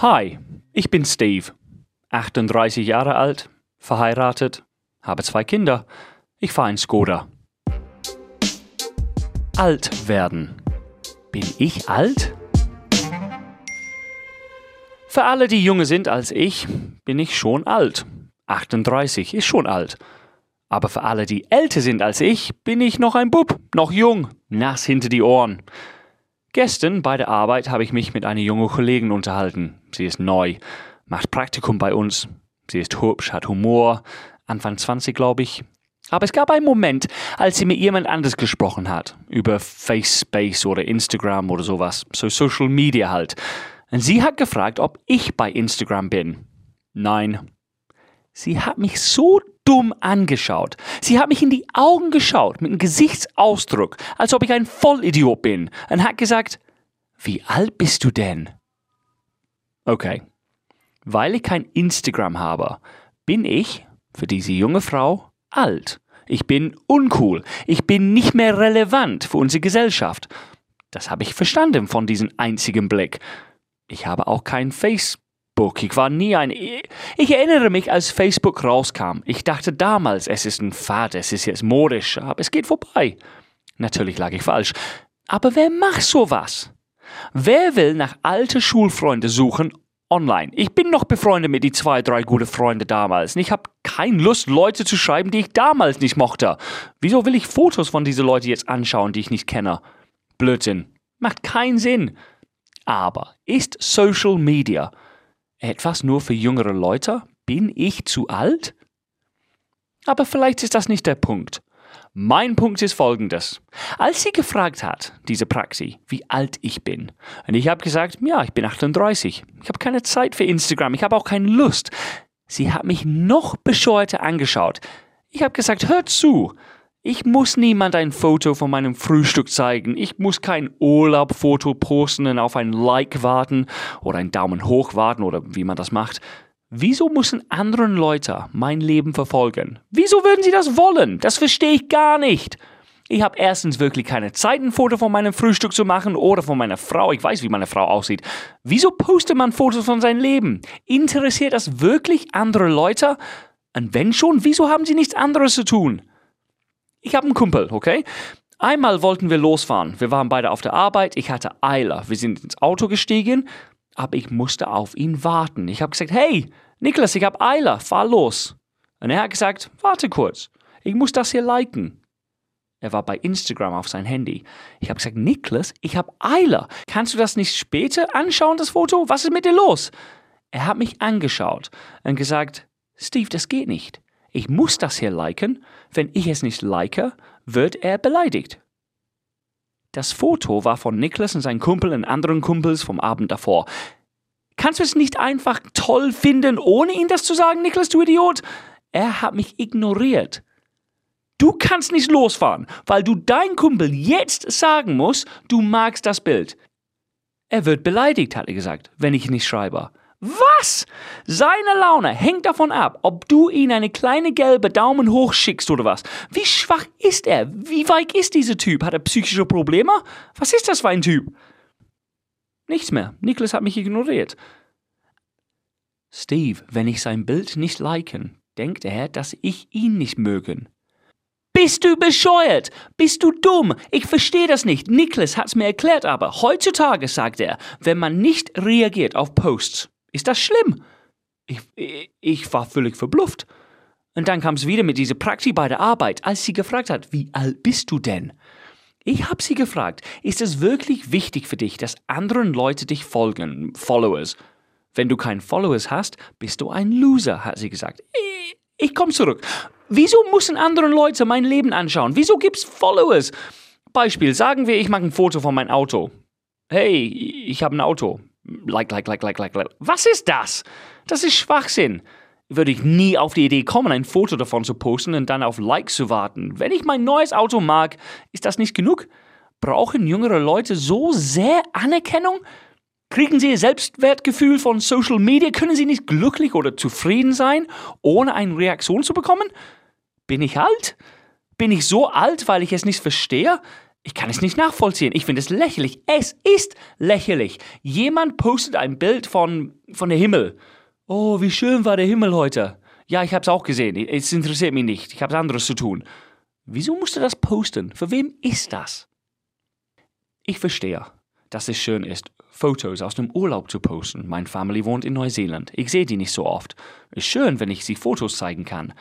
Hi, ich bin Steve, 38 Jahre alt, verheiratet, habe zwei Kinder. Ich fahre in Skoda. Alt werden. Bin ich alt? Für alle, die jünger sind als ich, bin ich schon alt. 38 ist schon alt. Aber für alle, die älter sind als ich, bin ich noch ein Bub, noch jung, nass hinter die Ohren. Gestern bei der Arbeit habe ich mich mit einer jungen Kollegin unterhalten. Sie ist neu, macht Praktikum bei uns. Sie ist hübsch, hat Humor, Anfang 20, glaube ich. Aber es gab einen Moment, als sie mit jemand anders gesprochen hat. Über FaceSpace oder Instagram oder sowas. So Social Media halt. Und sie hat gefragt, ob ich bei Instagram bin. Nein. Sie hat mich so dumm angeschaut. Sie hat mich in die Augen geschaut mit einem Gesichtsausdruck, als ob ich ein Vollidiot bin, und hat gesagt, wie alt bist du denn? Okay. Weil ich kein Instagram habe, bin ich, für diese junge Frau, alt. Ich bin uncool. Ich bin nicht mehr relevant für unsere Gesellschaft. Das habe ich verstanden von diesem einzigen Blick. Ich habe auch kein Facebook Facebook. Ich war nie ein. Ich erinnere mich, als Facebook rauskam. Ich dachte damals, es ist ein Fad, es ist jetzt modisch, aber es geht vorbei. Natürlich lag ich falsch. Aber wer macht sowas? Wer will nach alte Schulfreunde suchen online? Ich bin noch befreundet mit die zwei, drei gute Freunde damals. Und ich habe keine Lust, Leute zu schreiben, die ich damals nicht mochte. Wieso will ich Fotos von diesen Leuten jetzt anschauen, die ich nicht kenne? Blödsinn. Macht keinen Sinn. Aber ist Social Media etwas nur für jüngere Leute? Bin ich zu alt? Aber vielleicht ist das nicht der Punkt. Mein Punkt ist folgendes. Als sie gefragt hat, diese Praxi, wie alt ich bin, und ich habe gesagt, ja, ich bin 38, ich habe keine Zeit für Instagram, ich habe auch keine Lust, sie hat mich noch bescheuerter angeschaut. Ich habe gesagt, hör zu, ich muss niemand ein Foto von meinem Frühstück zeigen. Ich muss kein Urlaubfoto posten und auf ein Like warten oder einen Daumen hoch warten oder wie man das macht. Wieso müssen andere Leute mein Leben verfolgen? Wieso würden sie das wollen? Das verstehe ich gar nicht. Ich habe erstens wirklich keine Zeit, ein Foto von meinem Frühstück zu machen oder von meiner Frau. Ich weiß, wie meine Frau aussieht. Wieso postet man Fotos von seinem Leben? Interessiert das wirklich andere Leute? Und wenn schon, wieso haben sie nichts anderes zu tun? Ich habe einen Kumpel, okay? Einmal wollten wir losfahren. Wir waren beide auf der Arbeit. Ich hatte Eile. Wir sind ins Auto gestiegen, aber ich musste auf ihn warten. Ich habe gesagt, hey, Niklas, ich habe Eile, fahr los. Und er hat gesagt, warte kurz, ich muss das hier liken. Er war bei Instagram auf sein Handy. Ich habe gesagt, Niklas, ich habe Eile. Kannst du das nicht später anschauen, das Foto? Was ist mit dir los? Er hat mich angeschaut und gesagt, Steve, das geht nicht. Ich muss das hier liken. Wenn ich es nicht like, wird er beleidigt. Das Foto war von Niklas und seinen Kumpel und anderen Kumpels vom Abend davor. Kannst du es nicht einfach toll finden, ohne ihm das zu sagen, Niklas, du Idiot? Er hat mich ignoriert. Du kannst nicht losfahren, weil du dein Kumpel jetzt sagen musst, du magst das Bild. Er wird beleidigt, hat er gesagt, wenn ich nicht schreibe. Was? Seine Laune hängt davon ab, ob du ihn eine kleine gelbe Daumen hoch schickst oder was. Wie schwach ist er? Wie weich ist dieser Typ? Hat er psychische Probleme? Was ist das für ein Typ? Nichts mehr. Niklas hat mich ignoriert. Steve, wenn ich sein Bild nicht liken, denkt er, dass ich ihn nicht mögen. Bist du bescheuert? Bist du dumm? Ich verstehe das nicht. Niklas hat's mir erklärt, aber heutzutage sagt er, wenn man nicht reagiert auf Posts, ist das schlimm? Ich, ich, ich war völlig verblüfft. Und dann kam es wieder mit dieser Praxis bei der Arbeit, als sie gefragt hat, wie alt bist du denn? Ich habe sie gefragt, ist es wirklich wichtig für dich, dass anderen Leute dich folgen, Followers? Wenn du keinen Followers hast, bist du ein Loser, hat sie gesagt. Ich, ich komme zurück. Wieso müssen andere Leute mein Leben anschauen? Wieso gibt's Followers? Beispiel, sagen wir, ich mache ein Foto von meinem Auto. Hey, ich habe ein Auto. Like, like, like, like, like, like. Was ist das? Das ist Schwachsinn. Würde ich nie auf die Idee kommen, ein Foto davon zu posten und dann auf Likes zu warten. Wenn ich mein neues Auto mag, ist das nicht genug? Brauchen jüngere Leute so sehr Anerkennung? Kriegen sie ihr Selbstwertgefühl von Social Media? Können sie nicht glücklich oder zufrieden sein, ohne eine Reaktion zu bekommen? Bin ich alt? Bin ich so alt, weil ich es nicht verstehe? Ich kann es nicht nachvollziehen. Ich finde es lächerlich. Es ist lächerlich. Jemand postet ein Bild von, von der Himmel. Oh, wie schön war der Himmel heute. Ja, ich habe es auch gesehen. Es interessiert mich nicht. Ich habe anderes zu tun. Wieso musst du das posten? Für wem ist das? Ich verstehe, dass es schön ist, Fotos aus dem Urlaub zu posten. Meine Family wohnt in Neuseeland. Ich sehe die nicht so oft. Ist schön, wenn ich sie Fotos zeigen kann.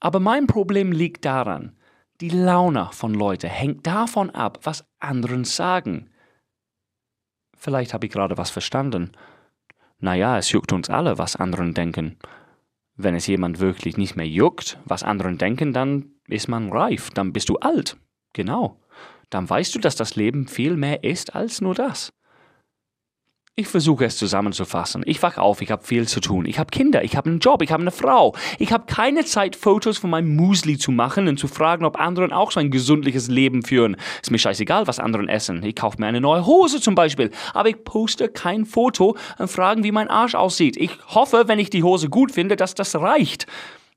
Aber mein Problem liegt daran, die Laune von Leuten hängt davon ab, was anderen sagen. Vielleicht habe ich gerade was verstanden. Naja, es juckt uns alle, was anderen denken. Wenn es jemand wirklich nicht mehr juckt, was anderen denken, dann ist man reif, dann bist du alt. Genau. Dann weißt du, dass das Leben viel mehr ist als nur das. Ich versuche es zusammenzufassen. Ich wach auf, ich habe viel zu tun. Ich habe Kinder, ich habe einen Job, ich habe eine Frau. Ich habe keine Zeit, Fotos von meinem Musli zu machen und zu fragen, ob anderen auch so ein gesundliches Leben führen. Ist mir scheißegal, was anderen essen. Ich kaufe mir eine neue Hose zum Beispiel. Aber ich poste kein Foto und fragen, wie mein Arsch aussieht. Ich hoffe, wenn ich die Hose gut finde, dass das reicht.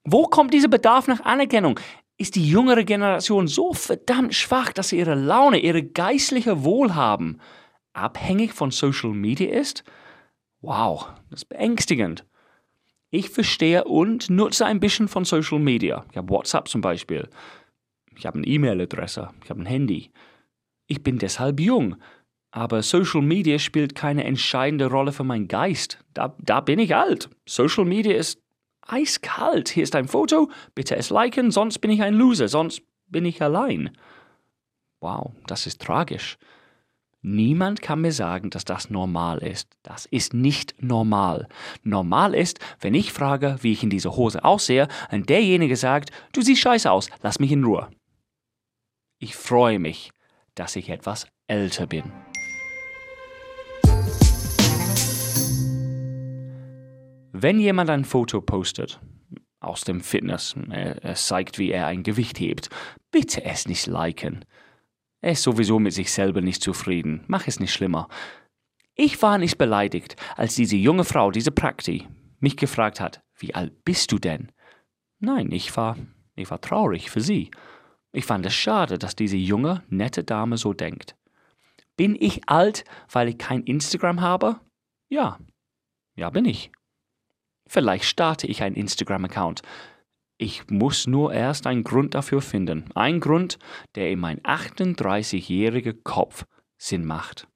Wo kommt dieser Bedarf nach Anerkennung? Ist die jüngere Generation so verdammt schwach, dass sie ihre Laune, ihre geistliche Wohlhaben abhängig von Social Media ist? Wow, das ist beängstigend. Ich verstehe und nutze ein bisschen von Social Media. Ich habe WhatsApp zum Beispiel. Ich habe eine E-Mail-Adresse. Ich habe ein Handy. Ich bin deshalb jung. Aber Social Media spielt keine entscheidende Rolle für meinen Geist. Da, da bin ich alt. Social Media ist eiskalt. Hier ist ein Foto. Bitte es liken, sonst bin ich ein Loser. Sonst bin ich allein. Wow, das ist tragisch. Niemand kann mir sagen, dass das normal ist. Das ist nicht normal. Normal ist, wenn ich frage, wie ich in dieser Hose aussehe, und derjenige sagt, du siehst scheiße aus, lass mich in Ruhe. Ich freue mich, dass ich etwas älter bin. Wenn jemand ein Foto postet aus dem Fitness, es zeigt, wie er ein Gewicht hebt, bitte es nicht liken. Er ist sowieso mit sich selber nicht zufrieden. Mach es nicht schlimmer. Ich war nicht beleidigt, als diese junge Frau, diese Prakti, mich gefragt hat, wie alt bist du denn? Nein, ich war, ich war traurig für sie. Ich fand es schade, dass diese junge, nette Dame so denkt. Bin ich alt, weil ich kein Instagram habe? Ja. Ja, bin ich. Vielleicht starte ich einen Instagram-Account. Ich muss nur erst einen Grund dafür finden. Ein Grund, der in mein 38-jähriger Kopf Sinn macht.